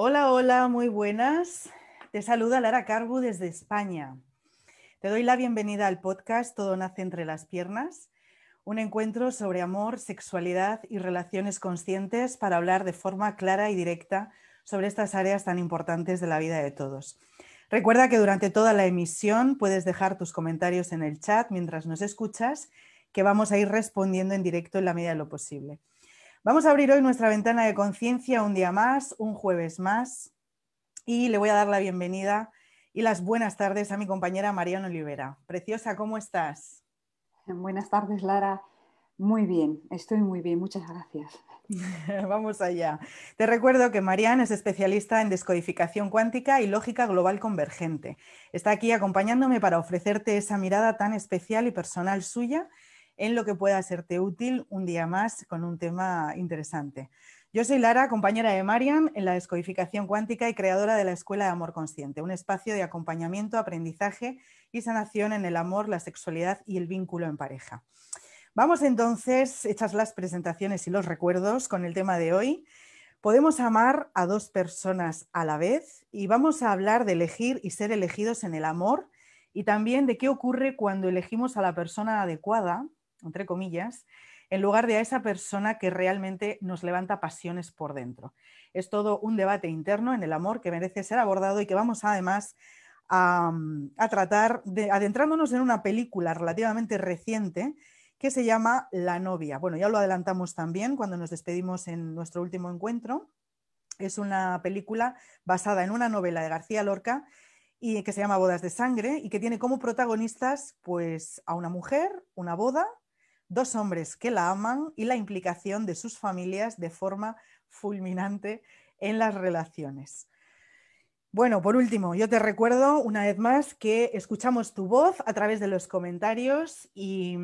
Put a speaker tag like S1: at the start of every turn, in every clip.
S1: Hola, hola, muy buenas. Te saluda Lara Carbu desde España. Te doy la bienvenida al podcast Todo nace entre las piernas, un encuentro sobre amor, sexualidad y relaciones conscientes para hablar de forma clara y directa sobre estas áreas tan importantes de la vida de todos. Recuerda que durante toda la emisión puedes dejar tus comentarios en el chat mientras nos escuchas, que vamos a ir respondiendo en directo en la medida de lo posible. Vamos a abrir hoy nuestra ventana de conciencia un día más, un jueves más, y le voy a dar la bienvenida y las buenas tardes a mi compañera Mariana Olivera. Preciosa, ¿cómo estás?
S2: Buenas tardes, Lara. Muy bien, estoy muy bien, muchas gracias.
S1: Vamos allá. Te recuerdo que Mariana es especialista en descodificación cuántica y lógica global convergente. Está aquí acompañándome para ofrecerte esa mirada tan especial y personal suya en lo que pueda serte útil un día más con un tema interesante. Yo soy Lara, compañera de Marian en la descodificación cuántica y creadora de la Escuela de Amor Consciente, un espacio de acompañamiento, aprendizaje y sanación en el amor, la sexualidad y el vínculo en pareja. Vamos entonces, hechas las presentaciones y los recuerdos, con el tema de hoy. Podemos amar a dos personas a la vez y vamos a hablar de elegir y ser elegidos en el amor y también de qué ocurre cuando elegimos a la persona adecuada entre comillas, en lugar de a esa persona que realmente nos levanta pasiones por dentro. Es todo un debate interno en el amor que merece ser abordado y que vamos además a, tratar de adentrándonos en una película relativamente reciente que se llama La novia. Bueno, ya lo adelantamos también cuando nos despedimos en nuestro último encuentro. Es una película basada en una novela de García Lorca y que se llama Bodas de Sangre y que tiene como protagonistas pues a una mujer, una boda dos hombres que la aman y la implicación de sus familias de forma fulminante en las relaciones. Bueno, por último, yo te recuerdo una vez más que escuchamos tu voz a través de los comentarios y,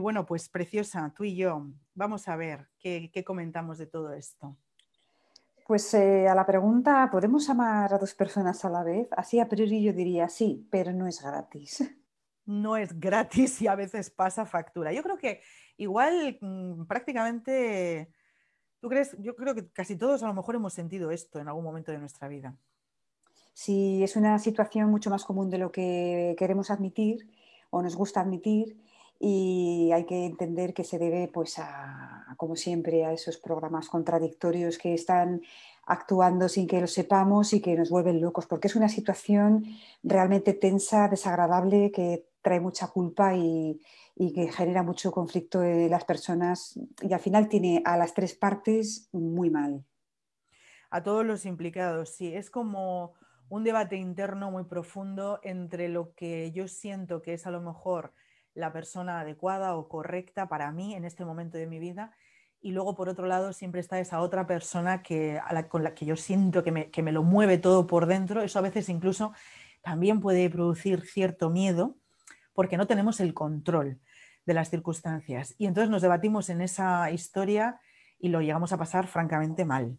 S1: bueno, pues preciosa, tú y yo, vamos a ver qué, comentamos de todo esto.
S2: Pues eh, a la pregunta, ¿podemos amar a dos personas a la vez? Así a priori yo diría sí, pero no es gratis
S1: no es gratis y a veces pasa factura. Yo creo que igual mm, prácticamente, ¿tú crees? Yo creo que casi todos a lo mejor hemos sentido esto en algún momento de nuestra vida.
S2: Sí, es una situación mucho más común de lo que queremos admitir o nos gusta admitir y hay que entender que se debe, pues, a, como siempre, a esos programas contradictorios que están actuando sin que lo sepamos y que nos vuelven locos, porque es una situación realmente tensa, desagradable, que trae mucha culpa y, que genera mucho conflicto de las personas y al final tiene a las tres partes muy mal.
S1: A todos los implicados, sí. Es como un debate interno muy profundo entre lo que yo siento que es a lo mejor la persona adecuada o correcta para mí en este momento de mi vida y luego por otro lado siempre está esa otra persona que, con la que yo siento que me, que me, lo mueve todo por dentro. Eso a veces incluso también puede producir cierto miedo porque no tenemos el control de las circunstancias. Y entonces nos debatimos en esa historia y lo llegamos a pasar francamente mal.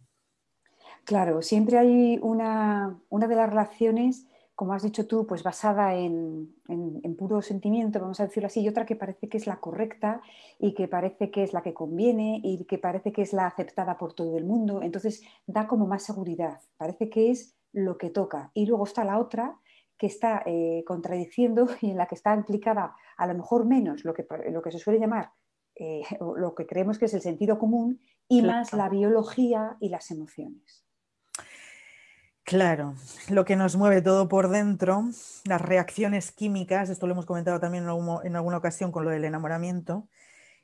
S2: Claro, siempre hay una, una de las relaciones, como has dicho tú, pues basada en, en, puro sentimiento, vamos a decirlo así, y otra que parece que es la correcta y que parece que es la que conviene y que parece que es la aceptada por todo el mundo. Entonces da como más seguridad, parece que es lo que toca. Y luego está la otra que está eh, contradiciendo y en la que está implicada a lo mejor menos lo que, lo que se suele llamar, eh, lo que creemos que es el sentido común y más la biología y las emociones.
S1: Claro, lo que nos mueve todo por dentro, las reacciones químicas, esto lo hemos comentado también en, alguna ocasión con lo del enamoramiento,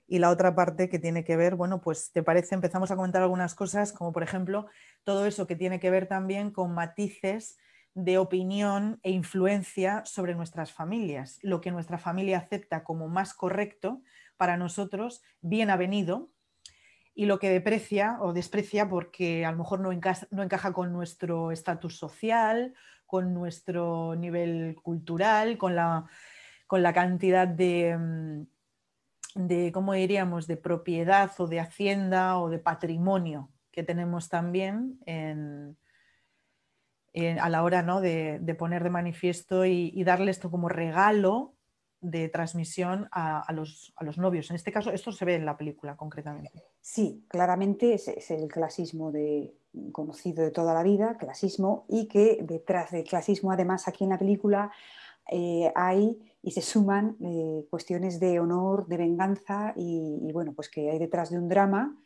S1: y la otra parte que tiene que ver, bueno, pues te parece, empezamos a comentar algunas cosas, como por ejemplo todo eso que tiene que ver también con matices de opinión e influencia sobre nuestras familias. Lo que nuestra familia acepta como más correcto para nosotros, bien avenido, y lo que deprecia o desprecia porque a lo mejor no encaja, no encaja con nuestro estatus social, con nuestro nivel cultural, con la, con la cantidad de, mm, de, ¿cómo diríamos?, de propiedad o de hacienda o de patrimonio que tenemos también en, a la hora ¿no? de, poner de manifiesto y, darle esto como regalo de transmisión a, los, novios. En este caso, esto se ve en la película concretamente.
S2: Sí, claramente es, el clasismo de conocido de toda la vida, clasismo, y que detrás del clasismo, además, aquí en la película eh, hay y se suman eh, cuestiones de honor, de venganza y, bueno, pues que hay detrás de un drama,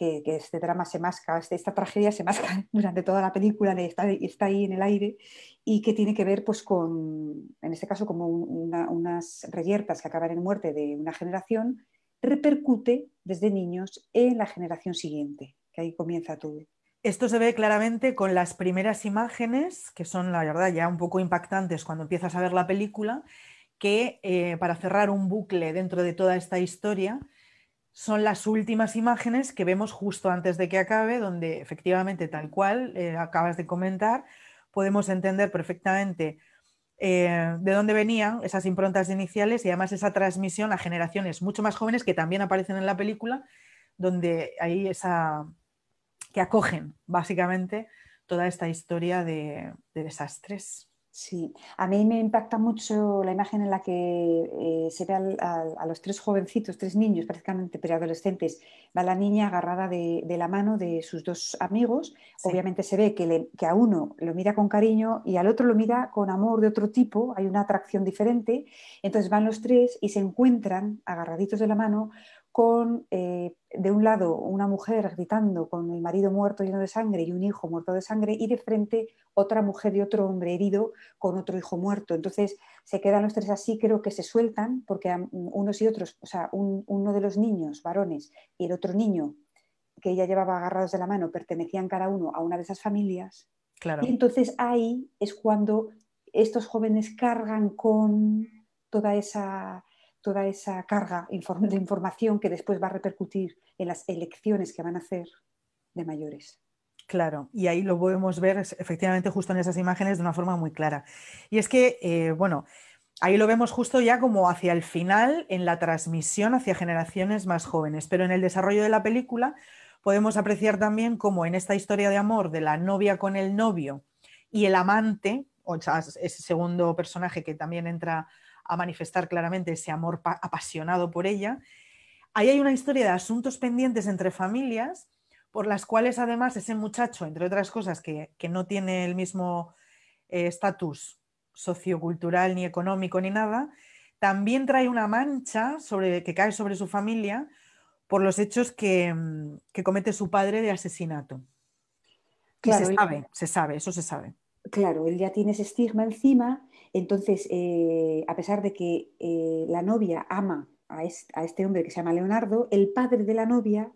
S2: que, este drama se masca, este, esta tragedia se masca durante toda la película, está, está ahí en el aire y que tiene que ver pues con, en este caso, como unas reyertas que acaban en muerte de una generación, repercute desde niños en la generación siguiente, que ahí comienza todo.
S1: Esto se ve claramente con las primeras imágenes, que son la verdad ya un poco impactantes cuando empiezas a ver la película, que eh, para cerrar un bucle dentro de toda esta historia, son las últimas imágenes que vemos justo antes de que acabe, donde efectivamente, tal cual eh, acabas de comentar, podemos entender perfectamente eh, de dónde venían esas improntas iniciales y además esa transmisión a generaciones mucho más jóvenes que también aparecen en la película, donde hay esa, que acogen básicamente toda esta historia de, desastres.
S2: Sí, a mí me impacta mucho la imagen en la que eh, se ve a los tres jovencitos, tres niños prácticamente preadolescentes. Va la niña agarrada de, la mano de sus dos amigos. Obviamente se ve que, que, a uno lo mira con cariño y al otro lo mira con amor de otro tipo. Hay una atracción diferente. Entonces van los tres y se encuentran agarraditos de la mano con, eh, de un lado, una mujer gritando con el marido muerto lleno de sangre y un hijo muerto de sangre, y de frente otra mujer y otro hombre herido con otro hijo muerto. Entonces se quedan los tres así, creo que se sueltan, porque unos y otros, o sea, uno de los niños varones y el otro niño que ella llevaba agarrados de la mano pertenecían cada uno a una de esas familias.
S1: Claro.
S2: Y entonces ahí es cuando estos jóvenes cargan con toda esa toda esa carga de información que después va a repercutir en las elecciones que van a hacer de mayores.
S1: Claro, y ahí lo podemos ver efectivamente justo en esas imágenes de una forma muy clara. Y es que, eh, bueno, ahí lo vemos justo ya como hacia el final en la transmisión hacia generaciones más jóvenes, pero en el desarrollo de la película podemos apreciar también cómo en esta historia de amor de la novia con el novio y el amante, o sea, ese segundo personaje que también entra a manifestar claramente ese amor apasionado por ella. Ahí hay una historia de asuntos pendientes entre familias por las cuales además ese muchacho, entre otras cosas, que, no tiene el mismo eh, estatus sociocultural ni económico ni nada, también trae una mancha sobre, que cae sobre su familia por los hechos que, mm, comete su padre de asesinato. se sabe, se sabe, eso se sabe.
S2: Claro, él ya tiene ese estigma encima entonces, eh, a pesar de que eh, la novia ama a este, hombre que se llama Leonardo, el padre de la novia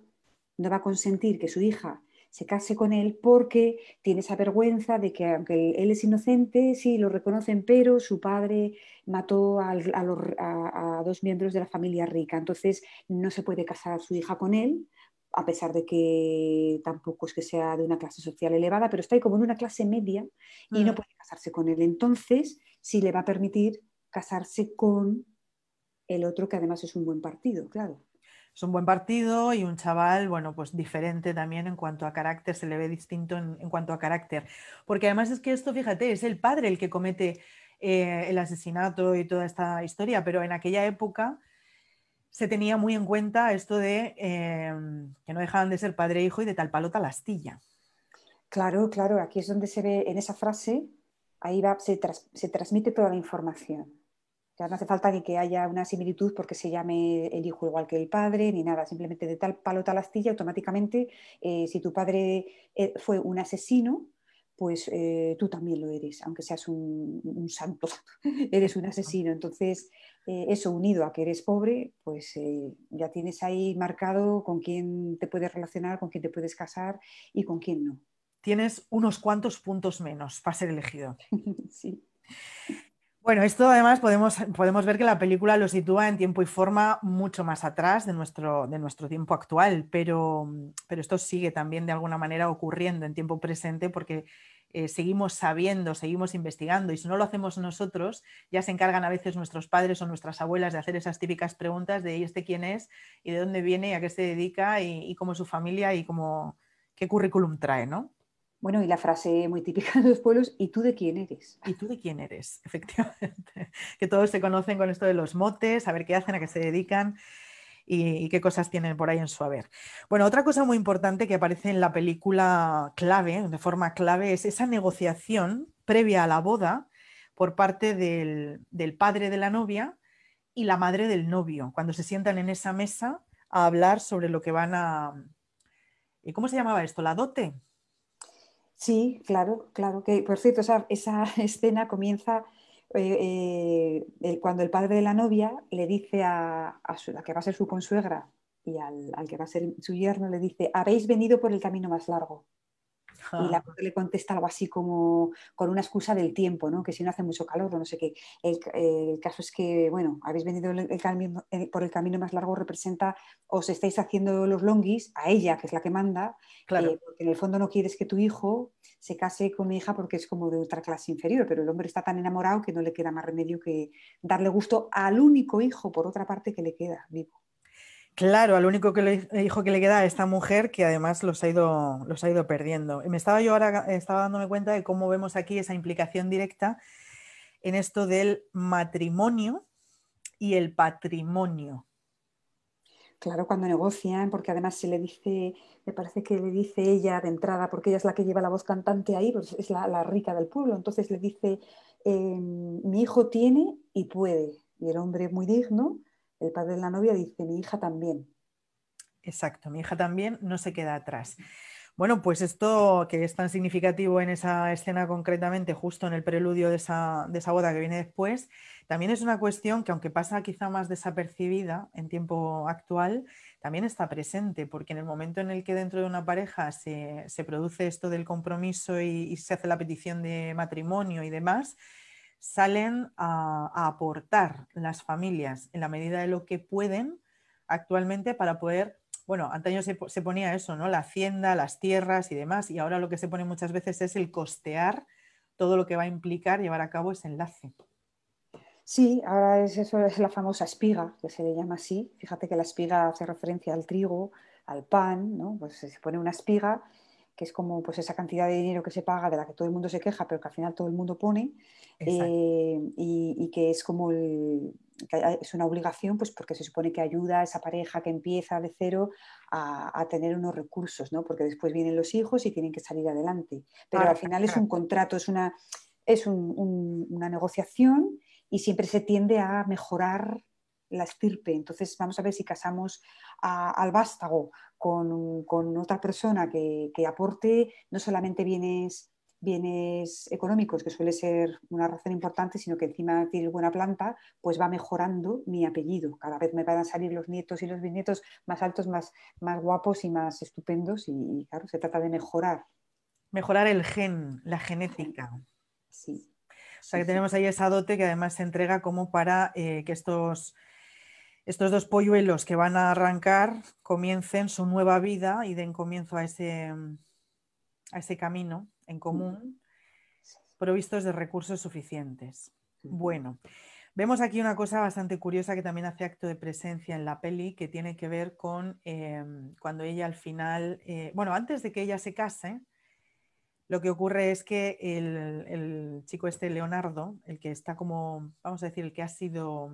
S2: no va a consentir que su hija se case con él porque tiene esa vergüenza de que aunque él es inocente, sí lo reconocen, pero su padre mató a, a, dos miembros de la familia rica, entonces no se puede casar su hija con él a pesar de que tampoco es que sea de una clase social elevada, pero está ahí como en una clase media y no mm. puede casarse con él. Entonces, sí le va a permitir casarse con el otro, que además es un buen partido, claro.
S1: Es un buen partido y un chaval, bueno, pues diferente también en cuanto a carácter, se le ve distinto en, cuanto a carácter. Porque además es que esto, fíjate, es el padre el que comete eh, el asesinato y toda esta historia, pero en aquella época se tenía muy en cuenta esto de em, que no dejaban de ser padre e hijo y de tal palo tal astilla.
S2: Claro, claro, aquí es donde se ve en esa frase, ahí se, transmite toda la información. Ya no hace falta ni que haya una similitud porque se llame el hijo igual que el padre, ni nada, simplemente de tal palo tal astilla, automáticamente, eh, si tu padre eh, fue un asesino, pues eh, tú también lo eres, aunque seas un, santo, eres un asesino. Entonces, eso unido a que eres pobre, pues ya tienes ahí marcado con quién te puedes relacionar, con quién te puedes casar y con quién no.
S1: Tienes unos cuantos puntos menos para ser elegido.
S2: sí.
S1: Bueno, esto además podemos, podemos, ver que la película lo sitúa en tiempo y forma mucho más atrás de nuestro, de nuestro tiempo actual, pero, pero, esto sigue también de alguna manera ocurriendo en tiempo presente porque eh, seguimos sabiendo, seguimos investigando y si no lo hacemos nosotros, ya se encargan a veces nuestros padres o nuestras abuelas de hacer esas típicas preguntas de ¿y este quién es? ¿y de dónde viene? ¿y a qué se dedica? ¿y, y cómo es su familia? ¿y cómo, qué currículum trae? ¿no?
S2: Bueno, y la frase muy típica de los pueblos, ¿y tú de quién eres?
S1: ¿Y tú de quién eres? Efectivamente. Que todos se conocen con esto de los motes, a ver qué hacen, a qué se dedican. y, qué cosas tienen por ahí en su haber. Bueno, otra cosa muy importante que aparece en la película clave, de forma clave, es esa negociación previa a la boda por parte del, padre de la novia y la madre del novio, cuando se sientan en esa mesa a hablar sobre lo que van a... ¿Cómo se llamaba esto? ¿La dote?
S2: Sí, claro, claro. Que, por cierto, esa, escena comienza eh, eh, cuando el padre de la novia le dice a, la que va a ser su consuegra y al, que va a ser su yerno, le dice, habéis venido por el camino más largo. Y la mujer le contesta algo así como con una excusa del tiempo, ¿no? que si no hace mucho calor o no sé qué. El, caso es que, bueno, habéis venido por el camino más largo representa, os estáis haciendo los longis a ella, que es la que manda, claro. Eh, porque en el fondo no quieres que tu hijo se case con mi hija porque es como de otra clase inferior, pero el hombre está tan enamorado que no le queda más remedio que darle gusto al único hijo, por otra parte, que le queda vivo.
S1: Claro, al único que le, hijo que le queda a esta mujer que además los ha ido, los ha ido perdiendo. me estaba yo ahora estaba dándome cuenta de cómo vemos aquí esa implicación directa en esto del matrimonio y el patrimonio.
S2: Claro, cuando negocian, porque además se le dice, me parece que le dice ella de entrada, porque ella es la que lleva la voz cantante ahí, pues es la, rica del pueblo, entonces le dice, em, mi hijo tiene y puede, y el hombre muy digno, el padre de la novia dice, mi hija también.
S1: Exacto, mi hija también no se queda atrás. Bueno, pues esto que es tan significativo en esa escena concretamente, justo en el preludio de esa, boda que viene después, también es una cuestión que aunque pasa quizá más desapercibida en tiempo actual, también está presente, porque en el momento en el que dentro de una pareja se, produce esto del compromiso y, se hace la petición de matrimonio y demás, salen a, aportar las familias en la medida de lo que pueden actualmente para poder bueno, antaño se, se, ponía eso, ¿no? La hacienda, las tierras y demás, y ahora lo que se pone muchas veces es el costear todo lo que va a implicar llevar a cabo ese enlace.
S2: Sí, ahora es eso, es la famosa espiga, que se le llama así. Fíjate que la espiga hace referencia al trigo, al pan, ¿no? Pues se pone una espiga, que es como pues esa cantidad de dinero que se paga, de la que todo el mundo se queja, pero que al final todo el mundo pone, eh, y, que es como el, es una obligación, pues porque se supone que ayuda a esa pareja que empieza de cero a, tener unos recursos, ¿no? Porque después vienen los hijos y tienen que salir adelante. Pero al final es un contrato, es una, es una negociación y siempre se tiende a mejorar la estirpe. Entonces vamos a ver si casamos al vástago con, con otra persona que, que aporte no solamente bienes bienes económicos, que suele ser una razón importante, sino que encima tiene buena planta, pues va mejorando mi apellido. Cada vez me van a salir los nietos y los bisnietos más altos, más, más guapos y más estupendos y, claro, se trata de mejorar.
S1: Mejorar el gen, la genética.
S2: Sí.
S1: O sea que tenemos ahí esa dote que además se entrega como para eh, que estos, estos dos polluelos que van a arrancar comiencen su nueva vida y den comienzo a ese, a ese camino en común, provistos de recursos suficientes. Bueno, vemos aquí una cosa bastante curiosa que también hace acto de presencia en la peli, que tiene que ver con em, cuando ella al final, eh, bueno, antes de que ella se case, lo que ocurre es que el, chico este, Leonardo, el que está como, vamos a decir, el que ha sido...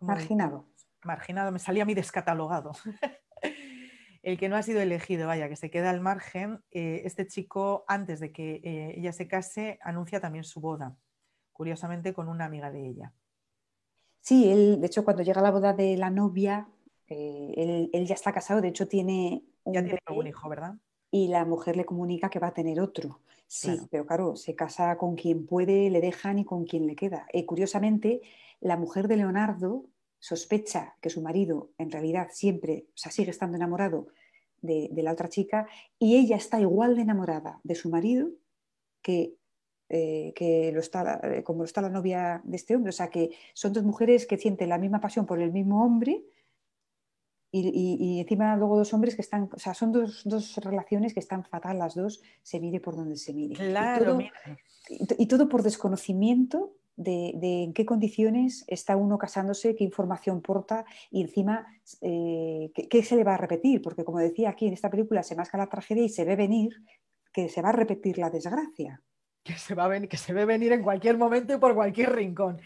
S2: marginado.
S1: marginado, me salía a mí descatalogado. el que no ha sido elegido, vaya, que se queda al margen, eh, este chico, antes de que eh, ella se case, anuncia también su boda, curiosamente con una amiga de ella.
S2: Sí, él, de hecho, cuando llega la boda de la novia, eh, él, ya está casado, de hecho tiene
S1: un, ya tiene un hijo, ¿verdad?
S2: Y la mujer le comunica que va a tener otro. Sí, pero claro, se casa con quien puede, le dejan y con quien le queda. curiosamente, la mujer de Leonardo sospecha que su marido en realidad siempre, o sea, sigue estando enamorado de, la otra chica y ella está igual de enamorada de su marido que, eh, que lo está, eh, como lo está la novia de este hombre. O sea, que son dos mujeres que sienten la misma pasión por el mismo hombre y, encima luego dos hombres que están, o sea, son dos, dos, relaciones que están fatal las dos, se mire por donde se mire.
S1: Claro,
S2: y todo por desconocimiento de, en qué condiciones está uno casándose, qué información porta y encima eh, qué, se le va a repetir, porque como decía aquí en esta película se masca la tragedia y se ve venir que se va a repetir la desgracia.
S1: Que se, va a venir, que se ve venir en cualquier momento y por cualquier rincón.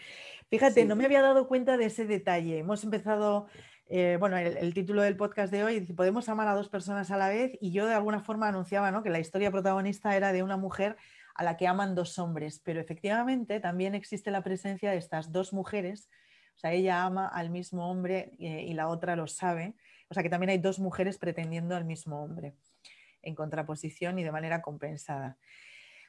S1: Fíjate, no me había dado cuenta de ese detalle. Hemos empezado eh, bueno, el, título del podcast de hoy dice, podemos amar a dos personas a la vez y yo de alguna forma anunciaba que la historia protagonista era de una mujer a la que aman dos hombres, pero efectivamente también existe la presencia de estas dos mujeres, o sea, ella ama al mismo hombre eh, y la otra lo sabe, o sea que también hay dos mujeres pretendiendo al mismo hombre en contraposición y de manera compensada.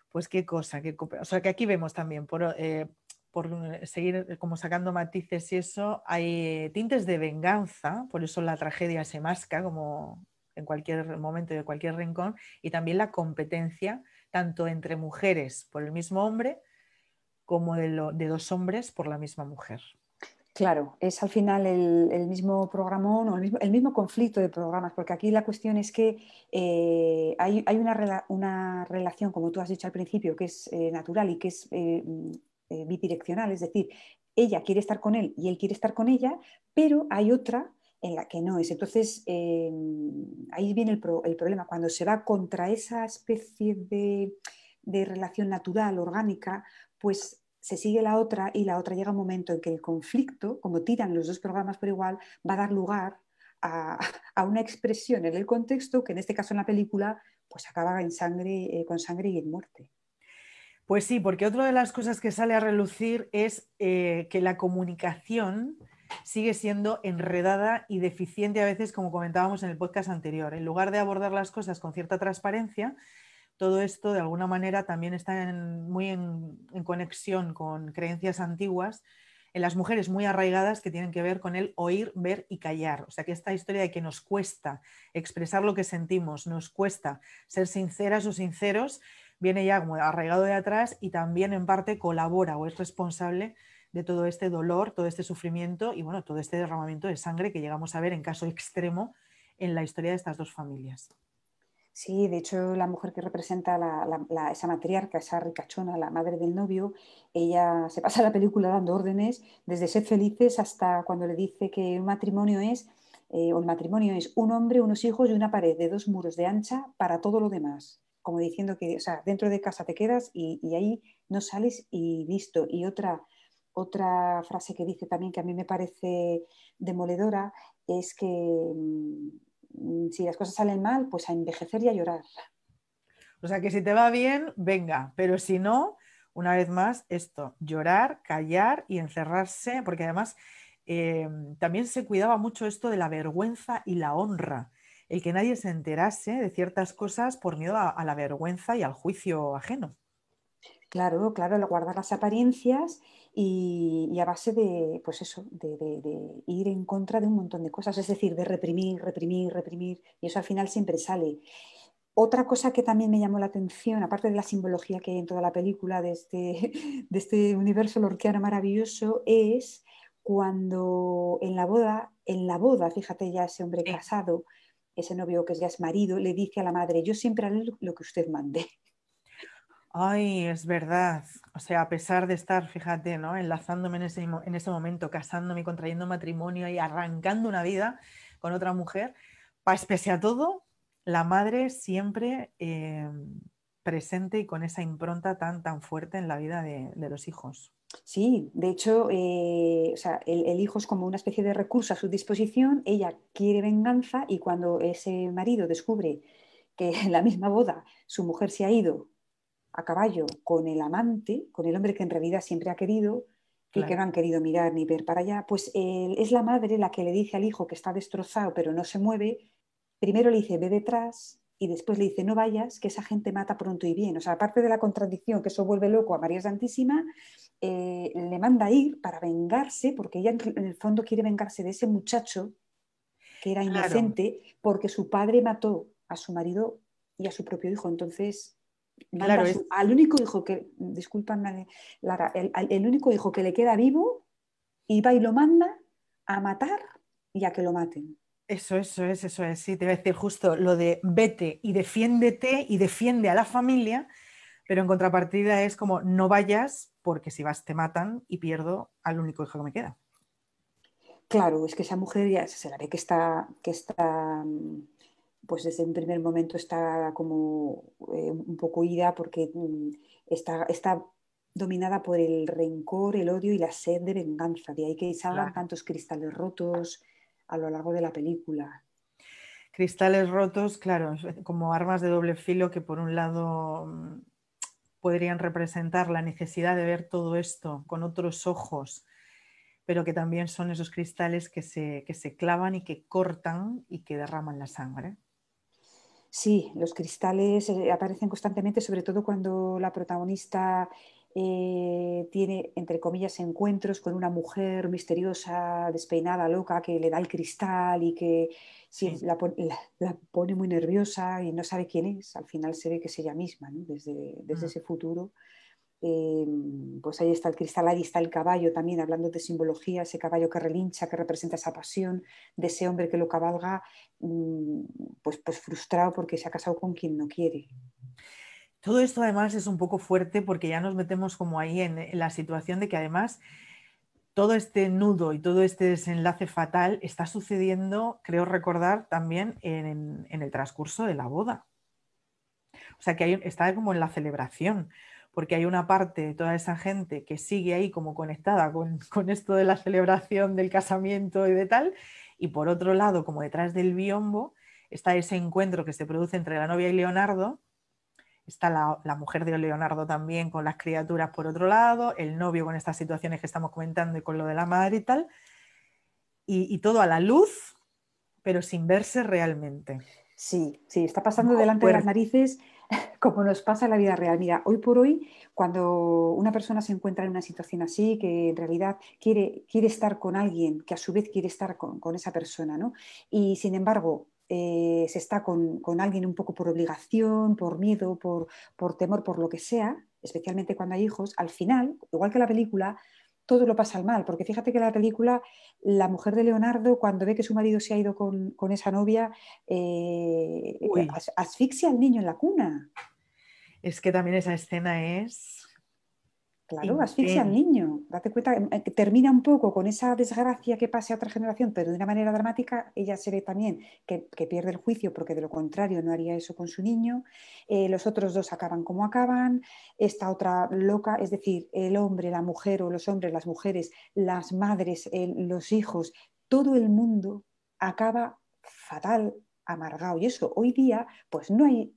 S1: Pues qué cosa, o sea que aquí vemos también, por, eh, por seguir eh, como sacando matices y eso, hay tintes de venganza, por eso la tragedia se masca como en cualquier momento y de cualquier rincón, y también la competencia, tanto entre mujeres por el mismo hombre, como de, dos hombres por la misma mujer.
S2: Claro, es al final el, mismo programón el mismo, conflicto de programas, porque aquí la cuestión es que eh, hay, una, relación, como tú has dicho al principio, que es eh, natural y que es bidireccional, es decir, ella quiere estar con él y él quiere estar con ella, pero hay otra en la que no es. Entonces, em, ahí viene el, problema, cuando se va contra esa especie de, relación natural, orgánica, pues se sigue la otra y la otra llega un momento en que el conflicto, como tiran los dos programas por igual, va a dar lugar a, una expresión en el contexto que en este caso en la película pues acaba en sangre, eh, con sangre y en muerte.
S1: Pues sí, porque otra de las cosas que sale a relucir es eh, que la comunicación sigue siendo enredada y deficiente a veces, como comentábamos en el podcast anterior. En lugar de abordar las cosas con cierta transparencia, todo esto de alguna manera también está muy en, conexión con creencias antiguas en las mujeres muy arraigadas que tienen que ver con el oír, ver y callar. O sea que esta historia de que nos cuesta expresar lo que sentimos, nos cuesta ser sinceras o sinceros, viene ya como arraigado de atrás y también en parte colabora o es responsable de todo este dolor, todo este sufrimiento y bueno, todo este derramamiento de sangre que llegamos a ver en caso extremo en la historia de estas dos familias.
S2: Sí, de hecho la mujer que representa esa matriarca, esa ricachona, la madre del novio, ella se pasa la película dando órdenes desde ser felices hasta cuando le dice que un matrimonio es, eh, el matrimonio es un hombre, unos hijos y una pared de dos muros de ancha para todo lo demás como diciendo que, o sea, dentro de casa te quedas y, ahí no sales y listo. Y otra, otra frase que dice también que a mí me parece demoledora es que mm, si las cosas salen mal, pues a envejecer y a llorar.
S1: O sea que si te va bien, venga, pero si no, una vez más, esto, llorar, callar y encerrarse, porque además eh, también se cuidaba mucho esto de la vergüenza y la honra el que nadie se enterase de ciertas cosas por miedo a, la vergüenza y al juicio ajeno.
S2: Claro, claro, guardar las apariencias y, a base de, pues eso, de, ir en contra de un montón de cosas, es decir, de reprimir, reprimir, reprimir, y eso al final siempre sale. Otra cosa que también me llamó la atención, aparte de la simbología que hay en toda la película de este, de este universo lorquiano maravilloso, es cuando en la boda, en la boda, fíjate ya ese hombre casado, ese novio que ya es marido, le dice a la madre, yo siempre haré lo que usted mande.
S1: Ay, es verdad. O sea, a pesar de estar, fíjate, ¿no? Enlazándome en ese, en ese momento, casándome, contrayendo matrimonio y arrancando una vida con otra mujer, pese a todo, la madre siempre eh, presente y con esa impronta tan, tan fuerte en la vida de los hijos.
S2: Sí, de hecho, eh, el, hijo es como una especie de recurso a su disposición, ella quiere venganza y cuando ese marido descubre que en la misma boda su mujer se ha ido a caballo con el amante, con el hombre que en realidad siempre ha querido y que no han querido mirar ni ver para allá, pues es la madre la que le dice al hijo que está destrozado pero no se mueve, primero le dice ve detrás y después le dice no vayas, que esa gente mata pronto y bien. O sea, aparte de la contradicción que eso vuelve loco a María Santísima, eh, le manda a ir para vengarse, porque ella en el fondo quiere vengarse de ese muchacho que era inocente, porque su padre mató a su marido y a su propio hijo. Entonces, al único hijo que, discúlpame, Lara, el, único hijo que le queda vivo, va y lo manda a matar y a que lo maten.
S1: Eso, eso es, eso es. Sí, te voy a decir justo lo de vete y defiéndete y defiende a la familia, pero en contrapartida es como no vayas porque si vas te matan y pierdo al único hijo que me queda.
S2: Claro, es que esa mujer ya se la ve que está, que está, pues desde un primer momento está como eh, un poco ida porque mm, está, está dominada por el rencor, el odio y la sed de venganza. De ahí que salgan tantos cristales rotos, a lo largo de la película.
S1: Cristales rotos, claro, como armas de doble filo que por un lado mm, podrían representar la necesidad de ver todo esto con otros ojos, pero que también son esos cristales que se, que se clavan y que cortan y que derraman la sangre.
S2: Sí, los cristales eh, aparecen constantemente, sobre todo cuando la protagonista eh, tiene, entre comillas, encuentros con una mujer misteriosa, despeinada, loca, que le da el cristal y que la, pone muy nerviosa y no sabe quién es. Al final se ve que es ella misma, desde, desde mm. ese futuro. Eh, pues ahí está el cristal, ahí está el caballo también, hablando de simbología, ese caballo que relincha, que representa esa pasión de ese hombre que lo cabalga, mm, pues, pues frustrado porque se ha casado con quien no quiere.
S1: Todo esto además es un poco fuerte porque ya nos metemos como ahí en, la situación de que además todo este nudo y todo este desenlace fatal está sucediendo, creo recordar, también en, el transcurso de la boda. O sea que hay, está como en la celebración porque hay una parte de toda esa gente que sigue ahí como conectada con, esto de la celebración del casamiento y de tal, y por otro lado, como detrás del biombo, está ese encuentro que se produce entre la novia y Leonardo, está la, mujer de Leonardo también con las criaturas por otro lado, el novio con estas situaciones que estamos comentando y con lo de la madre y tal, y, todo a la luz, pero sin verse realmente.
S2: Sí, sí, está pasando delante de las narices como nos pasa en la vida real. Mira, hoy por hoy, cuando una persona se encuentra en una situación así, que en realidad quiere, quiere estar con alguien, que a su vez quiere estar con, esa persona, ¿no? Y sin embargo, eh, se está con, alguien un poco por obligación, por miedo, por, por temor, por lo que sea, especialmente cuando hay hijos, al final, igual que la película, todo lo pasa al mal, porque fíjate que en la película la mujer de Leonardo, cuando ve que su marido se ha ido con, esa novia, eh, asfixia al niño en la cuna.
S1: Es que también esa escena es
S2: Claro, asfixia al niño. Date cuenta que termina un poco con esa desgracia que pase a otra generación, pero de una manera dramática, ella se ve también que, pierde el juicio porque de lo contrario no haría eso con su niño. Eh, los otros dos acaban como acaban. Esta otra loca, es decir, el hombre, la mujer o los hombres, las mujeres, las madres, los hijos, todo el mundo acaba fatal, amargado. Y eso hoy día, pues no hay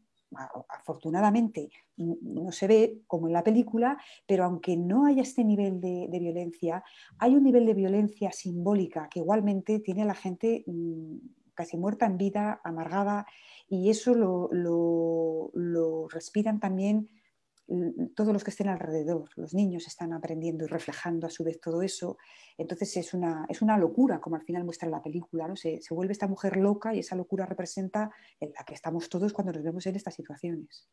S2: afortunadamente no se ve como en la película, pero aunque no haya este nivel de, violencia, hay un nivel de violencia simbólica que igualmente tiene a la gente mm, casi muerta en vida, amargada, y eso lo, lo respiran también todos los que estén alrededor, los niños están aprendiendo y reflejando a su vez todo eso. Entonces es una, es una locura, como al final muestra la película, ¿no? Se, vuelve esta mujer loca y esa locura representa en la que estamos todos cuando nos vemos en estas situaciones.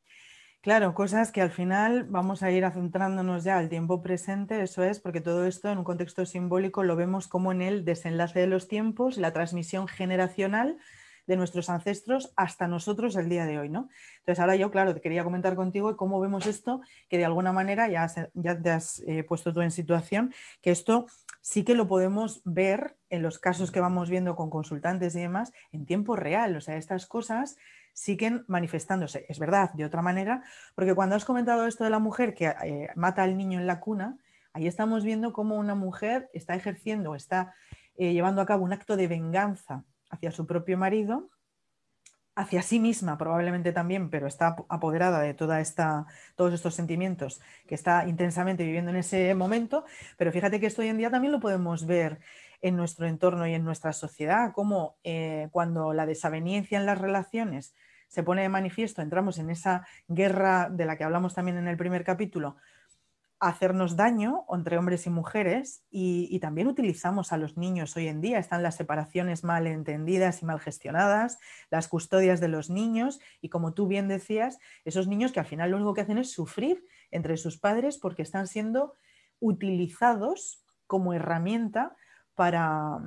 S1: Claro, cosas que al final vamos a ir centrándonos ya al tiempo presente, eso es, porque todo esto en un contexto simbólico lo vemos como en el desenlace de los tiempos, la transmisión generacional de nuestros ancestros hasta nosotros el día de hoy, ¿no? Entonces ahora yo, claro, te quería comentar contigo cómo vemos esto, que de alguna manera ya, te has eh, puesto tú en situación, que esto sí que lo podemos ver en los casos que vamos viendo con consultantes y demás en tiempo real, o sea, estas cosas siguen manifestándose, es verdad, de otra manera, porque cuando has comentado esto de la mujer que eh, mata al niño en la cuna, ahí estamos viendo cómo una mujer está ejerciendo, está eh, llevando a cabo un acto de venganza hacia su propio marido, hacia sí misma probablemente también, pero está apoderada de toda esta, todos estos sentimientos que está intensamente viviendo en ese momento. Pero fíjate que esto hoy en día también lo podemos ver en nuestro entorno y en nuestra sociedad, como eh, cuando la desaveniencia en las relaciones se pone de manifiesto, entramos en esa guerra de la que hablamos también en el primer capítulo, hacernos daño entre hombres y mujeres y, también utilizamos a los niños hoy en día. Están las separaciones mal entendidas y mal gestionadas, las custodias de los niños y como tú bien decías, esos niños que al final lo único que hacen es sufrir entre sus padres porque están siendo utilizados como herramienta para,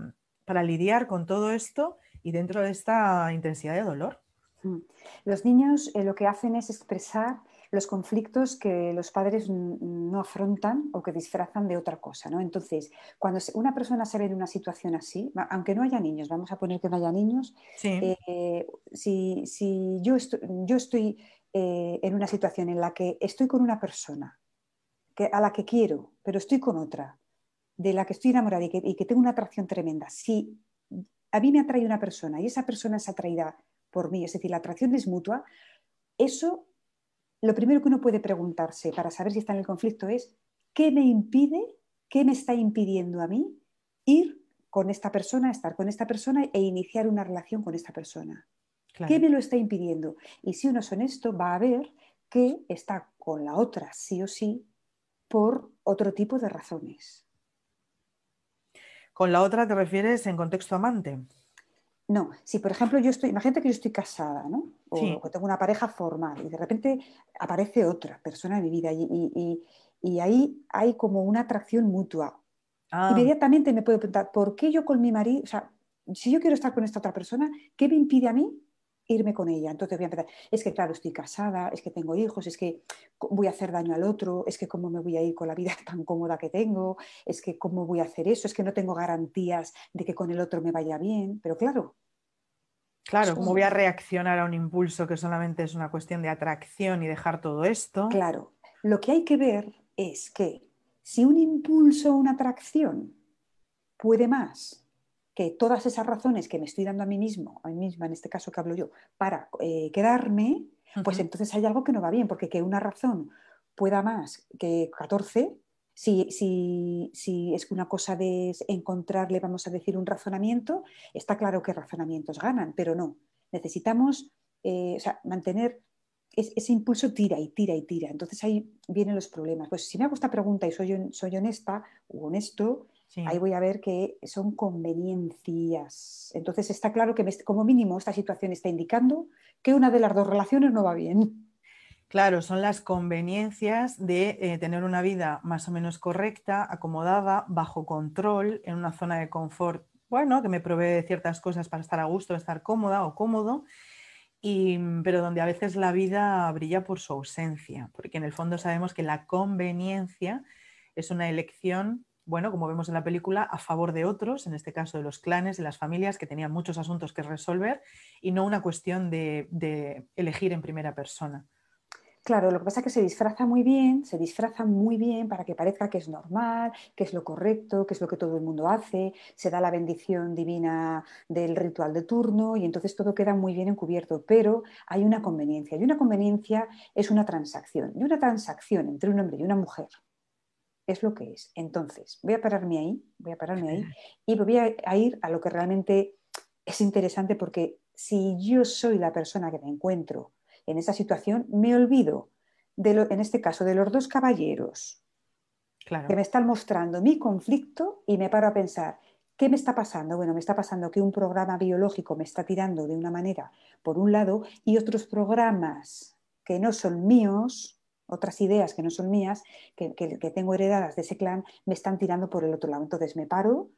S1: para lidiar con todo esto y dentro de esta intensidad de dolor.
S2: Mm. Los niños eh, lo que hacen es expresar los conflictos que los padres no afrontan o que disfrazan de otra cosa. ¿no? Entonces, cuando una persona se ve en una situación así, aunque no haya niños, vamos a poner que no haya niños, eh, si, yo, estoy, yo estoy eh, en una situación en la que estoy con una persona que, a la que quiero, pero estoy con otra, de la que estoy enamorada y que, y que tengo una atracción tremenda, si a mí me atrae una persona y esa persona es atraída por mí, es decir, la atracción es mutua, eso, lo primero que uno puede preguntarse para saber si está en el conflicto es, ¿qué me impide, qué me está impidiendo a mí ir con esta persona, estar con esta persona e iniciar una relación con esta persona? ¿Qué me lo está impidiendo? Y si uno es honesto, va a ver que está con la otra sí o sí por otro tipo de razones.
S1: ¿Con la otra te refieres en contexto amante?
S2: No, si por ejemplo yo estoy, imagínate que yo estoy casada, ¿no? O que tengo una pareja formal y de repente aparece otra persona en mi vida y, ahí hay como una atracción mutua. Ah. Inmediatamente me puedo preguntar, ¿por qué yo con mi marido, o sea, si yo quiero estar con esta otra persona, ¿qué me impide a mí irme con ella. Entonces voy a empezar, es que claro, estoy casada, es que tengo hijos, es que voy a hacer daño al otro, es que cómo me voy a ir con la vida tan cómoda que tengo, es que cómo voy a hacer eso, es que no tengo garantías de que con el otro me vaya bien, pero claro.
S1: Claro, ¿cómo voy a reaccionar a un impulso que solamente es una cuestión de atracción y dejar todo esto?
S2: Claro, lo que hay que ver es que si un impulso o una atracción puede más que todas esas razones que me estoy dando a mí mismo, a mí misma en este caso que hablo yo, para eh, quedarme, pues entonces hay algo que no va bien, porque que una razón pueda más que 14, si, si, si, es que una cosa de encontrarle, vamos a decir, un razonamiento, está claro que razonamientos ganan, pero no. Necesitamos eh, mantener ese impulso tira y tira y tira. Entonces ahí vienen los problemas. Pues si me hago esta pregunta y soy, soy honesta o honesto, Ahí voy a ver que son conveniencias. Entonces está claro que como mínimo esta situación está indicando que una de las dos relaciones no va bien.
S1: Claro, son las conveniencias de eh, tener una vida más o menos correcta, acomodada, bajo control, en una zona de confort, bueno, que me provee ciertas cosas para estar a gusto, estar cómoda o cómodo, y, pero donde a veces la vida brilla por su ausencia, porque en el fondo sabemos que la conveniencia es una elección bueno, como vemos en la película, a favor de otros, en este caso de los clanes, de las familias que tenían muchos asuntos que resolver y no una cuestión de, elegir en primera persona.
S2: Claro, lo que pasa es que se disfraza muy bien, se disfraza muy bien para que parezca que es normal, que es lo correcto, que es lo que todo el mundo hace, se da la bendición divina del ritual de turno y entonces todo queda muy bien encubierto, pero hay una conveniencia y una conveniencia es una transacción y una transacción entre un hombre y una mujer es lo que es. Entonces, voy a pararme ahí, voy a pararme ahí y voy a, ir a lo que realmente es interesante porque si yo soy la persona que me encuentro en esa situación, me olvido, de en este caso, de los dos caballeros que me están mostrando mi conflicto y me paro a pensar, ¿qué me está pasando? Bueno, me está pasando que un programa biológico me está tirando de una manera por un lado y otros programas que no son míos otras ideas que no son mías, que, tengo heredadas de ese clan, me están tirando por el otro lado. Entonces me paro,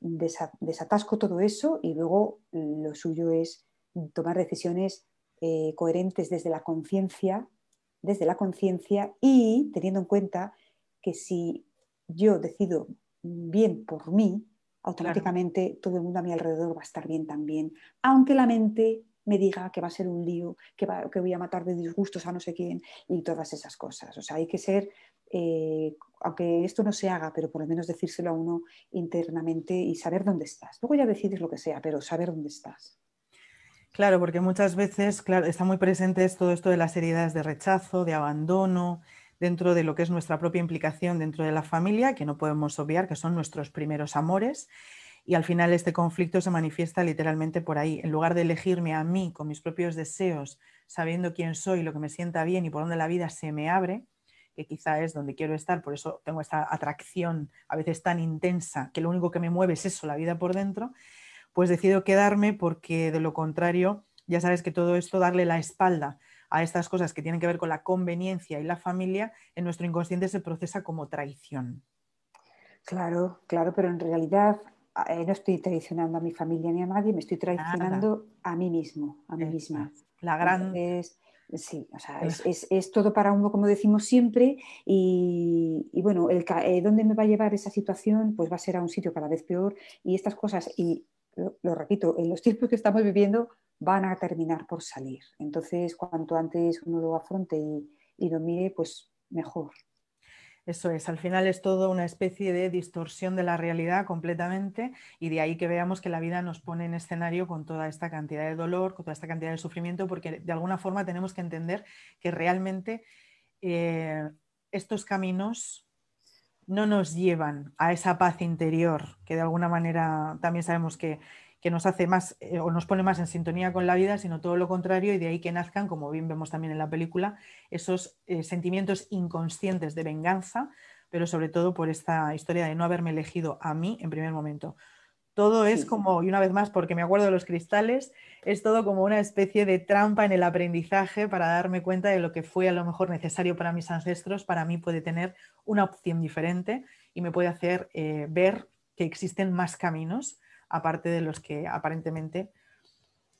S2: desatasco todo eso y luego lo suyo es tomar decisiones eh, coherentes desde la conciencia, desde la conciencia y teniendo en cuenta que si yo decido bien por mí, automáticamente todo el mundo a mi alrededor va a estar bien también, aunque la mente me diga que va a ser un lío, que, que voy a matar de disgustos a no sé quién y todas esas cosas. O sea, hay que ser, eh, aunque esto no se haga, pero por lo menos decírselo a uno internamente y saber dónde estás. Luego ya decides lo que sea, pero saber dónde estás.
S1: Claro, porque muchas veces claro, está muy presente todo esto de las heridas de rechazo, de abandono, dentro de lo que es nuestra propia implicación dentro de la familia, que no podemos obviar, que son nuestros primeros amores y al final este conflicto se manifiesta literalmente por ahí. En lugar de elegirme a mí con mis propios deseos, sabiendo quién soy, lo que me sienta bien y por dónde la vida se me abre, que quizá es donde quiero estar, por eso tengo esta atracción a veces tan intensa que lo único que me mueve es eso, la vida por dentro, pues decido quedarme porque de lo contrario, ya sabes que todo esto, darle la espalda a estas cosas que tienen que ver con la conveniencia y la familia, en nuestro inconsciente se procesa como traición.
S2: Claro, claro, pero en realidad eh, no estoy traicionando a mi familia ni a nadie, me estoy traicionando a mí mismo, a mí misma.
S1: La gran...
S2: sí, o sea, es, todo para uno, como decimos siempre, y, bueno, el, eh, ¿dónde me va a llevar esa situación? Pues va a ser a un sitio cada vez peor y estas cosas, y lo, repito, en los tiempos que estamos viviendo van a terminar por salir. Entonces, cuanto antes uno lo afronte y, y lo mire, pues mejor.
S1: Eso es, al final es todo una especie de distorsión de la realidad completamente y de ahí que veamos que la vida nos pone en escenario con toda esta cantidad de dolor, con toda esta cantidad de sufrimiento, porque de alguna forma tenemos que entender que realmente eh, estos caminos no nos llevan a esa paz interior que de alguna manera también sabemos que que nos hace más eh, o nos pone más en sintonía con la vida, sino todo lo contrario, y de ahí que nazcan, como bien vemos también en la película, esos eh, sentimientos inconscientes de venganza, pero sobre todo por esta historia de no haberme elegido a mí en primer momento. Todo es como, y una vez más, porque me acuerdo de los cristales, es todo como una especie de trampa en el aprendizaje para darme cuenta de lo que fue a lo mejor necesario para mis ancestros, para mí puede tener una opción diferente y me puede hacer eh, ver que existen más caminos aparte de los que aparentemente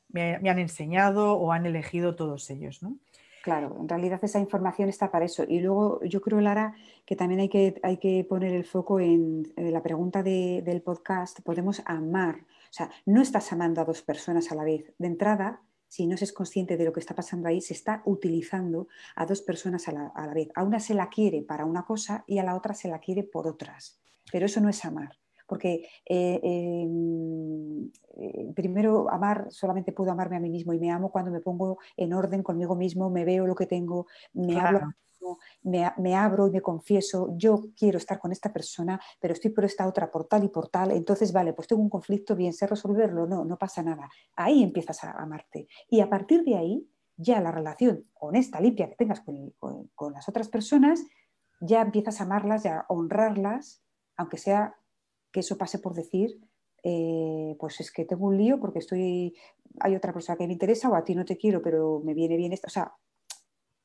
S1: me, han enseñado o han elegido todos ellos. ¿no?
S2: Claro, en realidad esa información está para eso. Y luego yo creo, Lara, que también hay que, hay que poner el foco en, la pregunta del podcast, podemos amar. O sea, no estás amando a dos personas a la vez. De entrada, si no se es consciente de lo que está pasando ahí, se está utilizando a dos personas a la, a la vez. A una se la quiere para una cosa y a la otra se la quiere por otras. Pero eso no es amar porque eh, em, eh, primero amar, solamente puedo amarme a mí mismo y me amo cuando me pongo en orden conmigo mismo, me veo lo que tengo, me hablo me, abro y me confieso, yo quiero estar con esta persona, pero estoy por esta otra, por tal y por tal, entonces vale, pues tengo un conflicto, bien, sé resolverlo, no, no pasa nada. Ahí empiezas a amarte. Y a partir de ahí, ya la relación honesta, limpia que tengas con, con las otras personas, ya empiezas a amarlas, ya a honrarlas, aunque sea que eso pase por decir, eh, pues es que tengo un lío porque estoy, hay otra persona que me interesa o a ti no te quiero, pero me viene bien esto. O sea,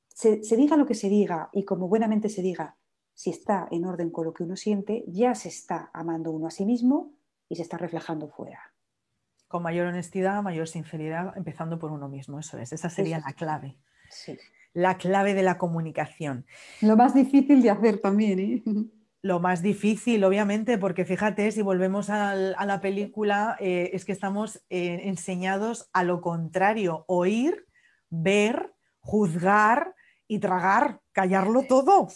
S2: se, diga lo que se diga y como buenamente se diga, si está en orden con lo que uno siente, ya se está amando uno a sí mismo y se está reflejando fuera.
S1: Con mayor honestidad, mayor sinceridad, empezando por uno mismo, eso es, esa sería la clave. La clave de la comunicación.
S2: Lo más difícil de hacer también, ¿eh?
S1: Lo más difícil, obviamente, porque fíjate, si volvemos a, la película, eh, es que estamos eh, enseñados a lo contrario, oír, ver, juzgar y tragar, callarlo todo.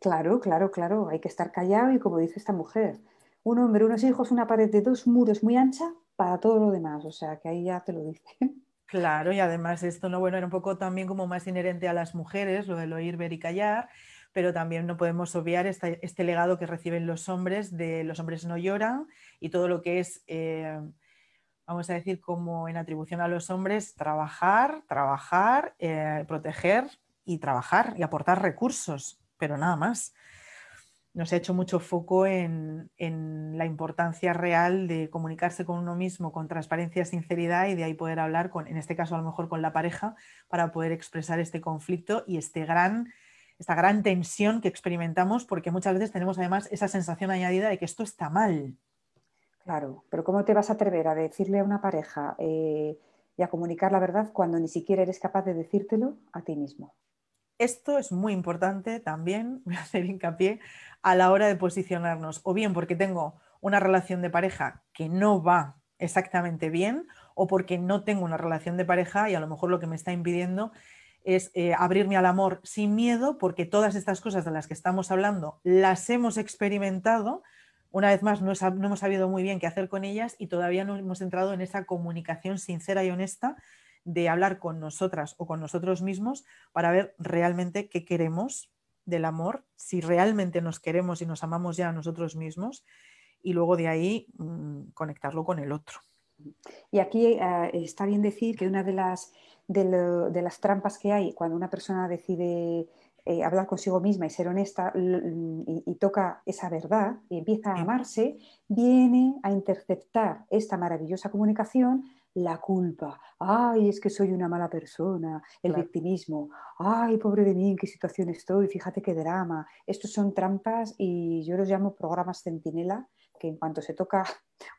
S2: Claro, claro, claro, hay que estar callado y como dice esta mujer, un hombre, unos hijos, una pared de dos muros muy ancha para todo lo demás, o sea que ahí ya te lo dice.
S1: Claro, y además esto no, bueno, era un poco también como más inherente a las mujeres, lo del oír, ver y callar, pero también no podemos obviar este, legado que reciben los hombres de los hombres no lloran y todo lo que es, eh, vamos a decir, como en atribución a los hombres, trabajar, trabajar, eh, proteger y trabajar y aportar recursos, pero nada más. Nos ha hecho mucho foco en, en, la importancia real de comunicarse con uno mismo con transparencia, sinceridad y de ahí poder hablar, con, en este caso a lo mejor con la pareja, para poder expresar este conflicto y este gran esta gran tensión que experimentamos, porque muchas veces tenemos además esa sensación añadida de que esto está mal.
S2: Claro, pero ¿cómo te vas a atrever a decirle a una pareja eh, y a comunicar la verdad cuando ni siquiera eres capaz de decírtelo a ti mismo?
S1: Esto es muy importante también, voy a hacer hincapié, a la hora de posicionarnos, o bien porque tengo una relación de pareja que no va exactamente bien, o porque no tengo una relación de pareja y a lo mejor lo que me está impidiendo es eh, abrirme al amor sin miedo, porque todas estas cosas de las que estamos hablando las hemos experimentado. Una vez más, no, hemos sabido muy bien qué hacer con ellas y todavía no hemos entrado en esa comunicación sincera y honesta de hablar con nosotras o con nosotros mismos para ver realmente qué queremos del amor, si realmente nos queremos y nos amamos ya a nosotros mismos y luego de ahí mm, conectarlo con el otro.
S2: Y aquí eh, está bien decir que una de las de, las trampas que hay cuando una persona decide eh, hablar consigo misma y ser honesta y, toca esa verdad y empieza a amarse, viene a interceptar esta maravillosa comunicación la culpa. Ay, es que soy una mala persona, el victimismo. Ay, pobre de mí, en qué situación estoy, fíjate qué drama. Estos son trampas y yo los llamo programas centinela, que en cuanto se toca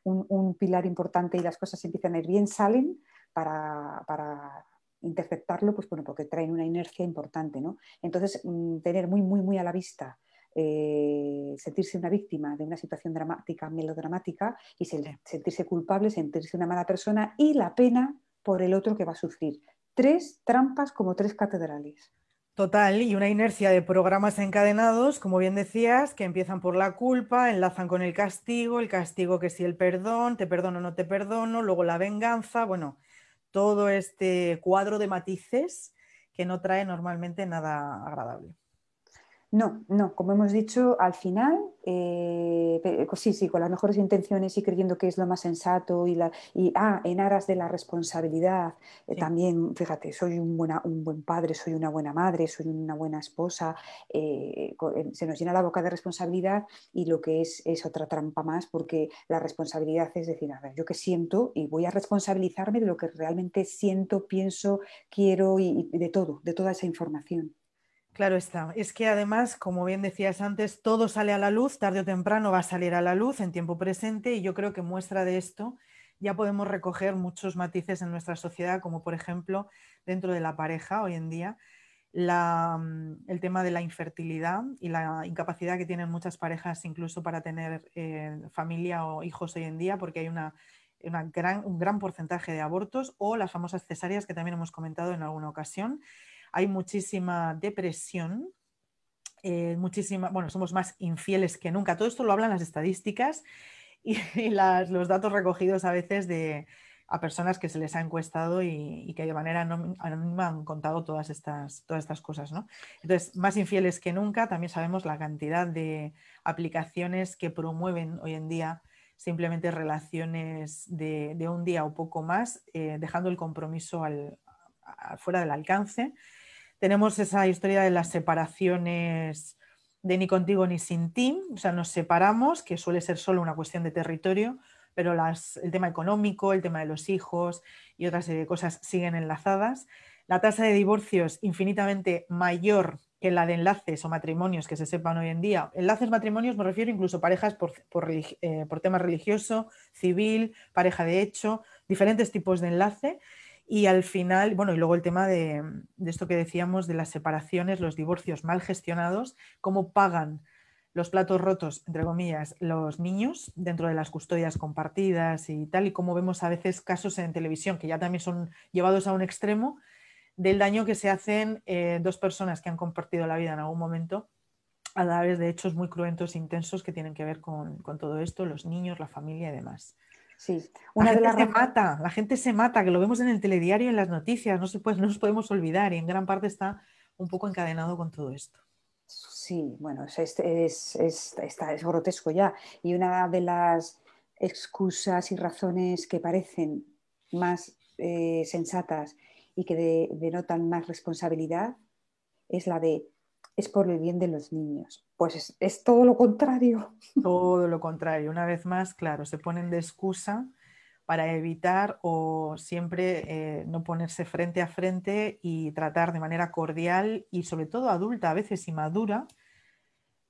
S2: un, un pilar importante y las cosas empiezan a ir bien, salen para, para interceptarlo, pues bueno, porque traen una inercia importante, ¿no? Entonces, mm, tener muy, muy, muy a la vista eh, sentirse una víctima de una situación dramática, melodramática, y sentirse culpable, sentirse una mala persona y la pena por el otro que va a sufrir. Tres trampas como tres catedrales.
S1: Total, y una inercia de programas encadenados, como bien decías, que empiezan por la culpa, enlazan con el castigo, el castigo que si el perdón, te perdono o no te perdono, luego la venganza, bueno, todo este cuadro de matices que no trae normalmente nada agradable.
S2: No, no, como hemos dicho, al final, eh, sí, sí, con las mejores intenciones y creyendo que es lo más sensato y, la, y ah, en aras de la responsabilidad, eh, también, fíjate, soy un, buena, un, buen padre, soy una buena madre, soy una buena esposa, eh, se nos llena la boca de responsabilidad y lo que es es otra trampa más porque la responsabilidad es decir, a ver, yo qué siento y voy a responsabilizarme de lo que realmente siento, pienso, quiero y de todo, de toda esa información.
S1: Claro está. Es que además, como bien decías antes, todo sale a la luz, tarde o temprano va a salir a la luz en tiempo presente y yo creo que muestra de esto ya podemos recoger muchos matices en nuestra sociedad, como por ejemplo dentro de la pareja hoy en día, mm, el tema de la infertilidad y la incapacidad que tienen muchas parejas incluso para tener eh, familia o hijos hoy en día, porque hay una, un gran porcentaje de abortos o las famosas cesáreas que también hemos comentado en alguna ocasión hay muchísima depresión, eh, muchísima, bueno, somos más infieles que nunca. Todo esto lo hablan las estadísticas y, los datos recogidos a veces de a personas que se les ha encuestado y, que de manera anónima han contado todas estas, todas estas cosas. ¿no? Entonces, más infieles que nunca, también sabemos la cantidad de aplicaciones que promueven hoy en día simplemente relaciones de, un día o poco más, eh, dejando el compromiso fuera del alcance tenemos esa historia de las separaciones de ni contigo ni sin ti, o sea, nos separamos, que suele ser solo una cuestión de territorio, pero el tema económico, el tema de los hijos y otras serie de cosas siguen enlazadas. La tasa de divorcios infinitamente mayor que la de enlaces o matrimonios que se sepan hoy en día. Enlaces matrimonios me refiero incluso parejas por, por, eh, por tema religioso, civil, pareja de hecho, diferentes tipos de enlace y al final, bueno, y luego el tema de, esto que decíamos de las separaciones, los divorcios mal gestionados, cómo pagan los platos rotos, entre comillas, los niños dentro de las custodias compartidas y tal, y cómo vemos a veces casos en televisión que ya también son llevados a un extremo del daño que se hacen eh, dos personas que han compartido la vida en algún momento a través de hechos muy cruentos e intensos que tienen que ver con todo esto, los niños, la familia y demás.
S2: Sí,
S1: una la gente se mata, la gente se mata, que lo vemos en el telediario y en las noticias, no, se puede, no nos podemos olvidar y en gran parte está un poco encadenado con todo esto.
S2: Sí, bueno, es, es, es, es grotesco ya. Y una de las excusas y razones que parecen más eh, sensatas y que denotan más responsabilidad es la de es por el bien de los niños. Pues es, todo lo contrario.
S1: Todo lo contrario. Una vez más, claro, se ponen de excusa para evitar o siempre eh, no ponerse frente a frente y tratar de manera cordial y sobre todo adulta, a veces y madura,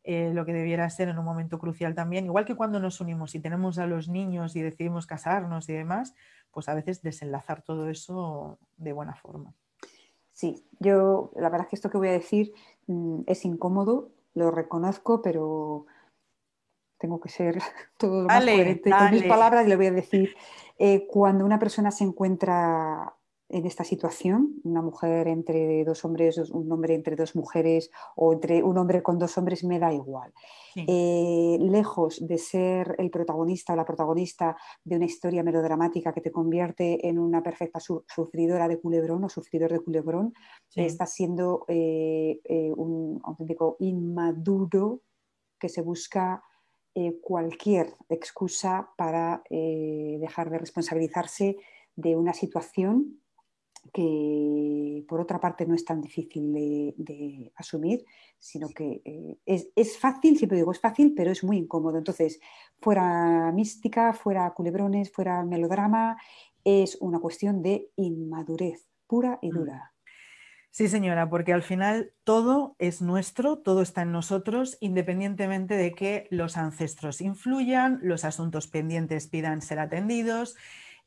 S1: eh, lo que debiera ser en un momento crucial también. Igual que cuando nos unimos y tenemos a los niños y decidimos casarnos y demás, pues a veces desenlazar todo eso de buena forma.
S2: Sí, yo la verdad es que esto que voy a decir es incómodo, lo reconozco, pero tengo que ser todo lo más coherente con mis palabras y le voy a decir. Eh, cuando una persona se encuentra en esta situación, una mujer entre dos hombres, un hombre entre dos mujeres o entre un hombre con dos hombres, me da igual. Eh, lejos de ser el protagonista o la protagonista de una historia melodramática que te convierte en una perfecta sufridora de culebrón o sufridor de culebrón, está siendo eh, eh, un auténtico inmaduro que se busca cualquier excusa para dejar de responsabilizarse de una situación que por otra parte no es tan difícil de, asumir, sino que eh, es, fácil, siempre digo es fácil, pero es muy incómodo. Entonces, fuera mística, fuera culebrones, fuera melodrama, es una cuestión de inmadurez pura y mm. dura.
S1: Sí, señora, porque al final todo es nuestro, todo está en nosotros, independientemente de que los ancestros influyan, los asuntos pendientes pidan ser atendidos,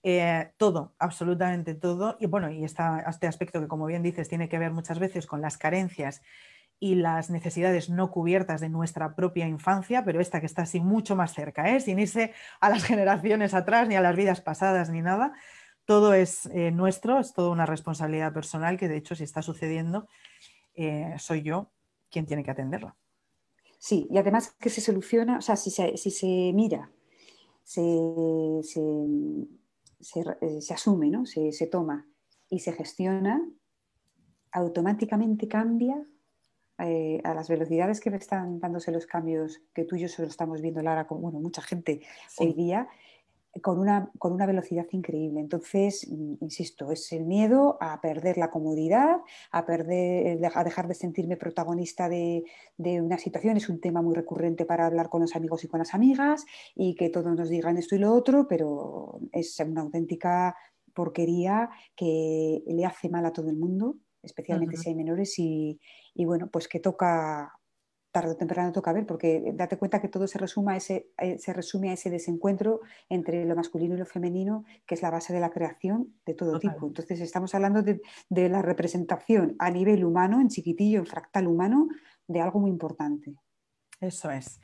S1: eh, todo, absolutamente todo. Y bueno, y este aspecto que, como bien dices, tiene que ver muchas veces con las carencias y las necesidades no cubiertas de nuestra propia infancia, pero esta que está así mucho más cerca, ¿eh? sin irse a las generaciones atrás, ni a las vidas pasadas, ni nada. Todo es eh, nuestro, es toda una responsabilidad personal que, de hecho, si está sucediendo, eh, soy yo quien tiene que atenderla.
S2: Sí, y además que se soluciona, o sea, si se, si se mira, se, eh, asume, ¿no? se, se toma y se gestiona, automáticamente cambia eh, a las velocidades que están dándose los cambios, que tú y yo solo estamos viendo, Lara, con bueno, mucha gente hoy día, con una, con una velocidad increíble. Entonces, mm, insisto, es el miedo a perder la comodidad, a, perder, a dejar de sentirme protagonista de, de, una situación. Es un tema muy recurrente para hablar con los amigos y con las amigas y que todos nos digan esto y lo otro, pero es una auténtica porquería que le hace mal a todo el mundo especialmente si hay menores, y, bueno, pues que toca, tarde o temprano toca ver, porque date cuenta que todo se, resuma ese, eh, se resume a ese desencuentro entre lo masculino y lo femenino, que es la base de la creación de todo tipo. Entonces estamos hablando de, de la representación a nivel humano, en chiquitillo, en fractal humano, de algo muy importante.
S1: Eso es.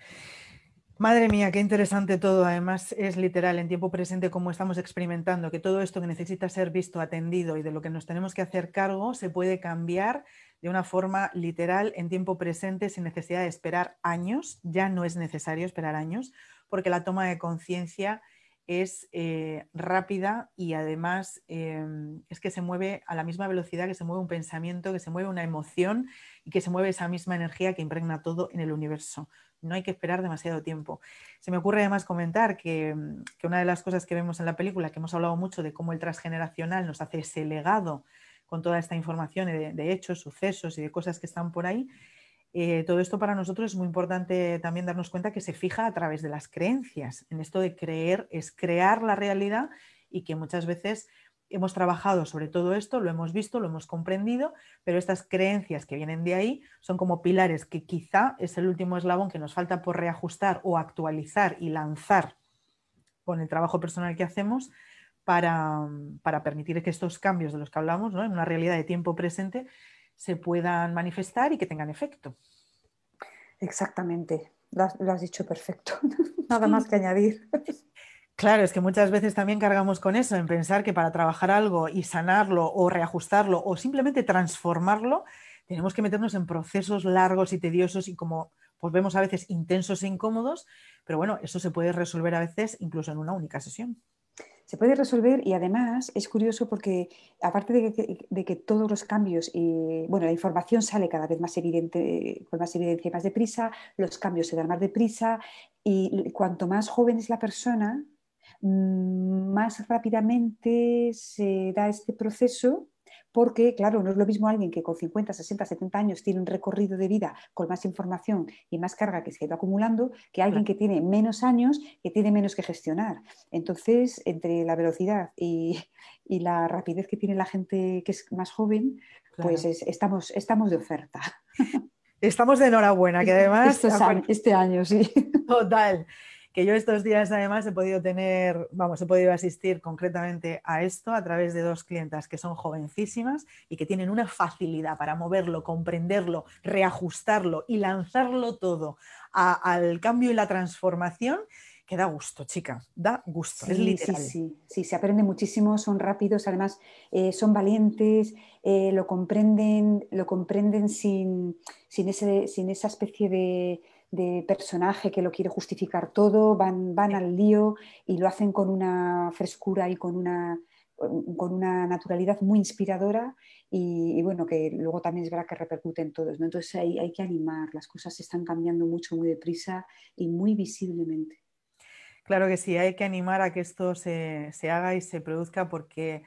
S1: Madre mía, qué interesante todo. Además, es literal en tiempo presente como estamos experimentando, que todo esto que necesita ser visto, atendido y de lo que nos tenemos que hacer cargo se puede cambiar de una forma literal en tiempo presente sin necesidad de esperar años. Ya no es necesario esperar años porque la toma de conciencia es eh, rápida y además em, es que se mueve a la misma velocidad que se mueve un pensamiento, que se mueve una emoción y que se mueve esa misma energía que impregna todo en el universo no hay que esperar demasiado tiempo. Se me ocurre además comentar que, una de las cosas que vemos en la película, que hemos hablado mucho de cómo el transgeneracional nos hace ese legado con toda esta información de, hechos, sucesos y de cosas que están por ahí, eh, todo esto para nosotros es muy importante también darnos cuenta que se fija a través de las creencias. En esto de creer es crear la realidad y que muchas veces hemos trabajado sobre todo esto, lo hemos visto, lo hemos comprendido, pero estas creencias que vienen de ahí son como pilares que quizá es el último eslabón que nos falta por reajustar o actualizar y lanzar con el trabajo personal que hacemos para, permitir que estos cambios de los que hablamos en una realidad de tiempo presente se puedan manifestar y que tengan efecto.
S2: Exactamente, lo has dicho perfecto, nada más que añadir.
S1: Claro, es que muchas veces también cargamos con eso, en pensar que para trabajar algo y sanarlo o reajustarlo o simplemente transformarlo, tenemos que meternos en procesos largos y tediosos y como pues vemos a veces intensos e incómodos, pero bueno, eso se puede resolver a veces incluso en una única sesión.
S2: Se puede resolver y además es curioso porque aparte de que, todos los cambios y bueno, la información sale cada vez más evidente, con más evidencia y más deprisa, los cambios se dan más deprisa y cuanto más joven es la persona, más rápidamente se da este proceso porque, claro, no es lo mismo alguien que con 50, 60, 70 años tiene un recorrido de vida con más información y más carga que se ha ido acumulando, que alguien que tiene menos años, que tiene menos que gestionar. Entonces, entre la velocidad y, la rapidez que tiene la gente que es más joven, pues estamos, estamos de oferta.
S1: Estamos de enhorabuena, que además...
S2: este año, sí.
S1: Total que yo estos días además he podido tener, vamos, he podido asistir concretamente a esto a través de dos clientas que son jovencísimas y que tienen una facilidad para moverlo, comprenderlo, reajustarlo y lanzarlo todo al cambio y la transformación que da gusto, chica, da gusto, es literal.
S2: Sí, sí, sí, se aprende muchísimo, son rápidos, además eh, son valientes, eh, lo comprenden, lo comprenden sin, sin, ese, sin esa especie de, de personaje que lo quiere justificar todo, van, van al lío y lo hacen con una frescura y con una, con una naturalidad muy inspiradora y, bueno, que luego también es verdad que repercute en todos. ¿no? Entonces hay, hay que animar, las cosas se están cambiando mucho, muy deprisa y muy visiblemente.
S1: Claro que sí, hay que animar a que esto se, se haga y se produzca porque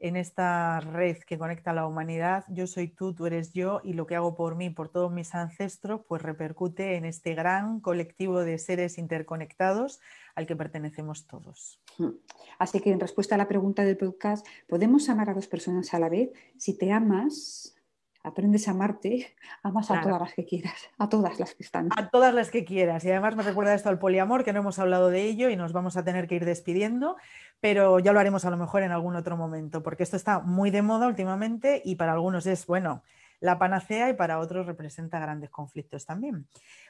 S1: en esta red que conecta a la humanidad, yo soy tú, tú eres yo, y lo que hago por mí, por todos mis ancestros, pues repercute en este gran colectivo de seres interconectados al que pertenecemos todos.
S2: Hmm. Así que en respuesta a la pregunta del podcast, ¿podemos amar a dos personas a la vez? Si te amas, aprendes a amarte, amas a todas las que quieras, a todas las que están.
S1: A todas las que quieras. Y además me recuerda esto al poliamor, que no hemos hablado de ello y nos vamos a tener que ir despidiendo, pero ya lo haremos a lo mejor en algún otro momento, porque esto está muy de moda últimamente y para algunos es, bueno, la panacea y para otros representa grandes conflictos también.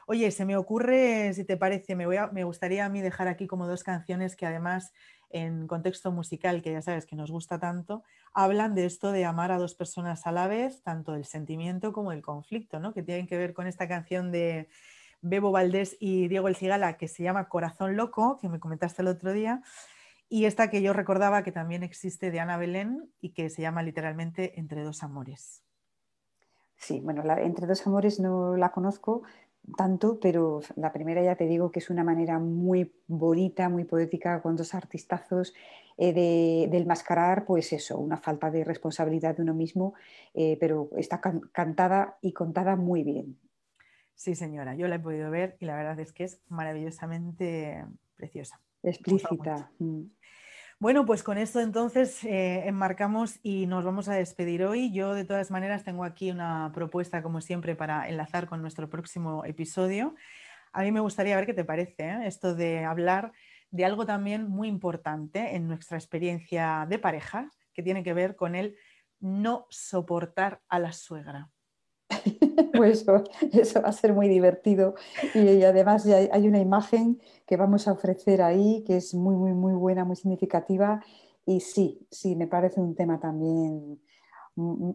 S1: Oye, se me ocurre, si te parece, me, voy me gustaría a mí dejar aquí como dos canciones que además en contexto musical, que ya sabes que nos gusta tanto, hablan de esto de amar a dos personas a la vez, tanto el sentimiento como el conflicto, ¿no? que tienen que ver con esta canción de Bebo Valdés y Diego El Cigala, que se llama Corazón Loco, que me comentaste el otro día, y esta que yo recordaba que también existe de Ana Belén y que se llama literalmente Entre dos amores.
S2: Sí, bueno, Entre dos amores no la conozco, tanto, pero la primera ya te digo que es una manera muy bonita, muy poética, con dos artistazos eh, de, del mascarar, pues eso, una falta de responsabilidad de uno mismo, eh, pero está cantada y contada muy bien.
S1: Sí, señora, yo la he podido ver y la verdad es que es maravillosamente preciosa.
S2: Explícita.
S1: Bueno, pues con esto entonces eh, enmarcamos y nos vamos a despedir hoy. Yo de todas maneras tengo aquí una propuesta, como siempre, para enlazar con nuestro próximo episodio. A mí me gustaría ver qué te parece ¿eh? esto de hablar de algo también muy importante en nuestra experiencia de pareja, que tiene que ver con el no soportar a la suegra.
S2: pues eso, va a ser muy divertido. Y, además hay una imagen que vamos a ofrecer ahí que es muy, muy, muy buena, muy significativa. Y sí, sí, me parece un tema también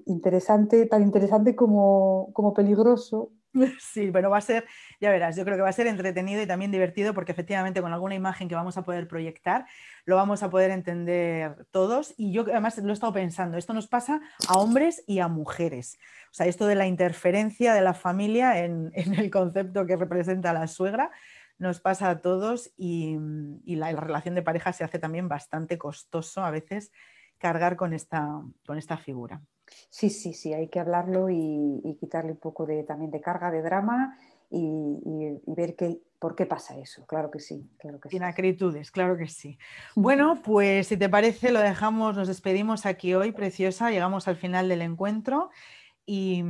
S2: interesante, tan interesante como, como peligroso
S1: Sí, pero va a ser, ya verás, yo creo que va a ser entretenido y también divertido porque efectivamente con alguna imagen que vamos a poder proyectar lo vamos a poder entender todos. Y yo además lo he estado pensando, esto nos pasa a hombres y a mujeres. O sea, esto de la interferencia de la familia en, el concepto que representa la suegra nos pasa a todos y, la, relación de pareja se hace también bastante costoso a veces cargar con esta, con esta figura.
S2: Sí, sí, sí, hay que hablarlo y, quitarle un poco de, también de carga de drama y, ver qué, por qué pasa eso. Claro que sí. Claro que
S1: acritudes, claro que sí. Bueno, pues si te parece, lo dejamos, nos despedimos aquí hoy, preciosa. Llegamos al final del encuentro y,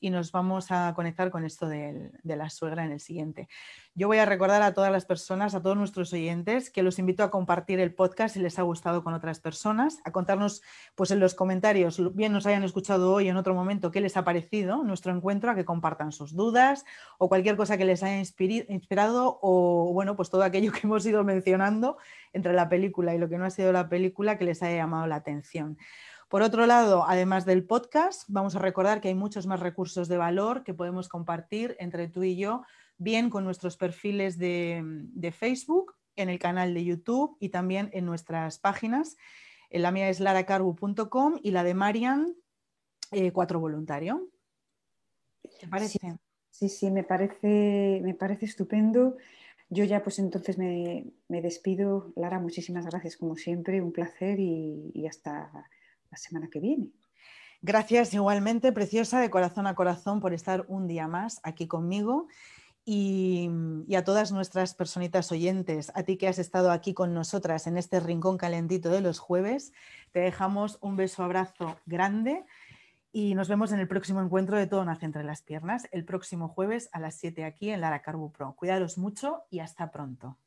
S1: nos vamos a conectar con esto de, de la suegra en el siguiente. Yo voy a recordar a todas las personas, a todos nuestros oyentes, que los invito a compartir el podcast si les ha gustado con otras personas, a contarnos pues en los comentarios, bien nos hayan escuchado hoy en otro momento, qué les ha parecido nuestro encuentro, a que compartan sus dudas o cualquier cosa que les haya inspirado o bueno, pues todo aquello que hemos ido mencionando entre la película y lo que no ha sido la película que les haya llamado la atención. Por otro lado, además del podcast, vamos a recordar que hay muchos más recursos de valor que podemos compartir entre tú y yo bien con nuestros perfiles de, Facebook, en el canal de YouTube y también en nuestras páginas. Eh, la mía es laracarbu.com y la de Marian, eh, Cuatro Voluntario.
S2: ¿Te parece? Sí, sí, me, parece, me parece estupendo. Yo ya pues entonces me, despido. Lara, muchísimas gracias como siempre, un placer y hasta la semana que viene.
S1: Gracias igualmente, preciosa, de corazón a corazón, por estar un día más aquí conmigo y, a todas nuestras personitas oyentes, a ti que has estado aquí con nosotras en este rincón calentito de los jueves, te dejamos un beso, abrazo grande y nos vemos en el próximo encuentro de Todo Nace entre las Piernas, el próximo jueves a las 7 aquí en Lara Carbu Pro. Mucho y hasta pronto.